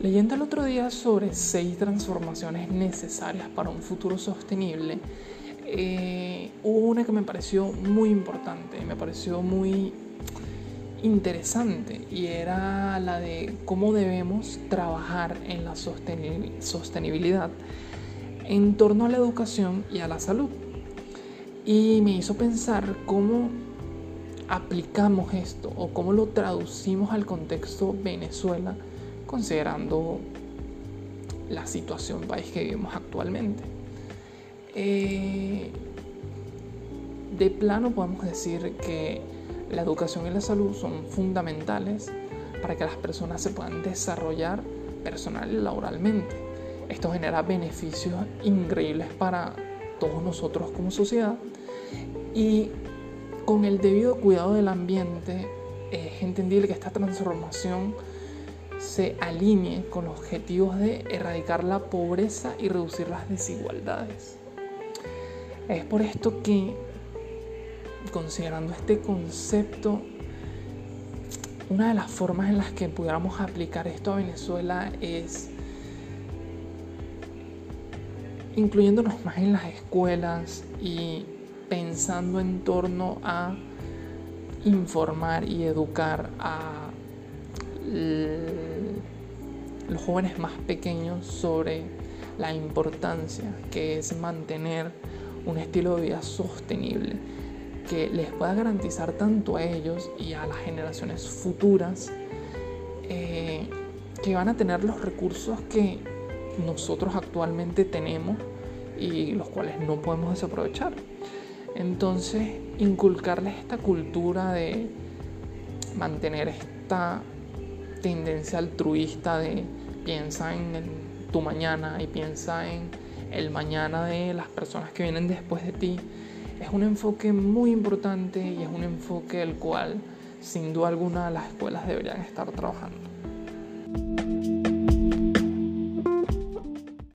Leyendo el otro día sobre seis transformaciones necesarias para un futuro sostenible, eh, hubo una que me pareció muy importante, me pareció muy interesante y era la de cómo debemos trabajar en la sostenibilidad en torno a la educación y a la salud. Y me hizo pensar cómo aplicamos esto o cómo lo traducimos al contexto Venezuela considerando la situación país que vivimos actualmente. Eh, de plano podemos decir que la educación y la salud son fundamentales para que las personas se puedan desarrollar personal y laboralmente. Esto genera beneficios increíbles para todos nosotros como sociedad y con el debido cuidado del ambiente es entendible que esta transformación se alinee con los objetivos de erradicar la pobreza y reducir las desigualdades. Es por esto que, considerando este concepto, una de las formas en las que pudiéramos aplicar esto a Venezuela es incluyéndonos más en las escuelas y pensando en torno a informar y educar a los jóvenes más pequeños sobre la importancia que es mantener un estilo de vida sostenible que les pueda garantizar tanto a ellos y a las generaciones futuras eh, que van a tener los recursos que nosotros actualmente tenemos y los cuales no podemos desaprovechar. Entonces, inculcarles esta cultura de mantener esta tendencia altruista de piensa en tu mañana y piensa en el mañana de las personas que vienen después de ti, es un enfoque muy importante y es un enfoque el cual sin duda alguna las escuelas deberían estar trabajando.